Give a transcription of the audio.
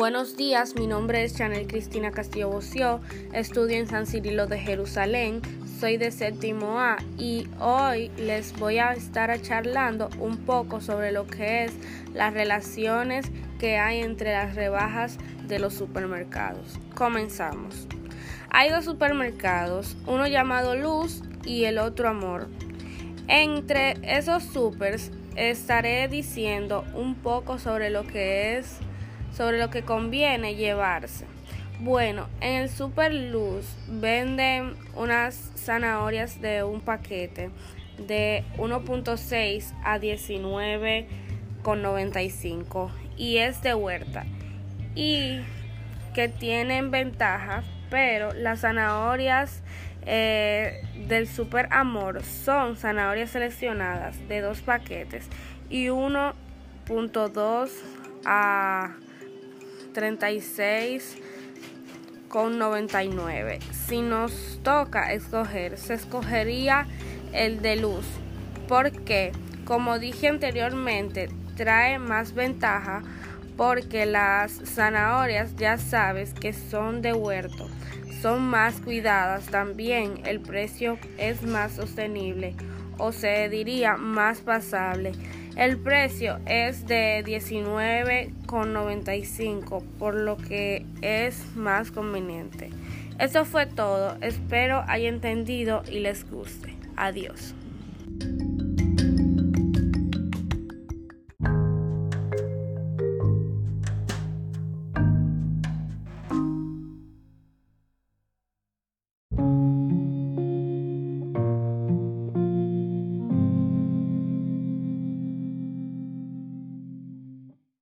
Buenos días, mi nombre es Chanel Cristina Castillo Boció, estudio en San Cirilo de Jerusalén, soy de séptimo A y hoy les voy a estar charlando un poco sobre lo que es las relaciones que hay entre las rebajas de los supermercados. Comenzamos. Hay dos supermercados, uno llamado Luz y el otro Amor. Entre esos supers estaré diciendo un poco sobre lo que es sobre lo que conviene llevarse. Bueno, en el Super Luz venden unas zanahorias de un paquete de 1.6 a 19,95 y es de huerta y que tienen ventaja, pero las zanahorias eh, del Super Amor son zanahorias seleccionadas de dos paquetes y 1.2 a 36 con 99. Si nos toca escoger, se escogería el de luz, porque como dije anteriormente, trae más ventaja porque las zanahorias ya sabes que son de huerto, son más cuidadas también, el precio es más sostenible o se diría más pasable. El precio es de 19,95 por lo que es más conveniente. Eso fue todo. Espero haya entendido y les guste. Adiós.